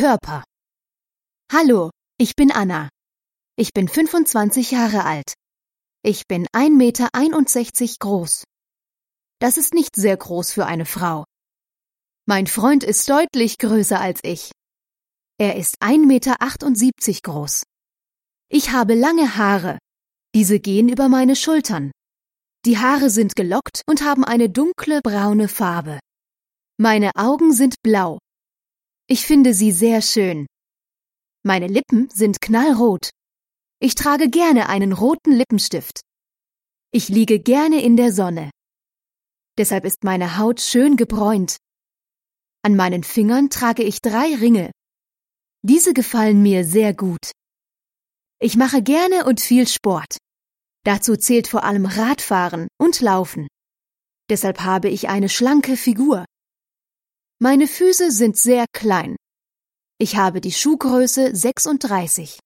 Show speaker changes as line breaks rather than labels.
Körper. Hallo, ich bin Anna. Ich bin 25 Jahre alt. Ich bin 1,61 Meter groß. Das ist nicht sehr groß für eine Frau. Mein Freund ist deutlich größer als ich. Er ist 1,78 Meter groß. Ich habe lange Haare. Diese gehen über meine Schultern. Die Haare sind gelockt und haben eine dunkle braune Farbe. Meine Augen sind blau. Ich finde sie sehr schön. Meine Lippen sind knallrot. Ich trage gerne einen roten Lippenstift. Ich liege gerne in der Sonne. Deshalb ist meine Haut schön gebräunt. An meinen Fingern trage ich drei Ringe. Diese gefallen mir sehr gut. Ich mache gerne und viel Sport. Dazu zählt vor allem Radfahren und Laufen. Deshalb habe ich eine schlanke Figur. Meine Füße sind sehr klein. Ich habe die Schuhgröße 36.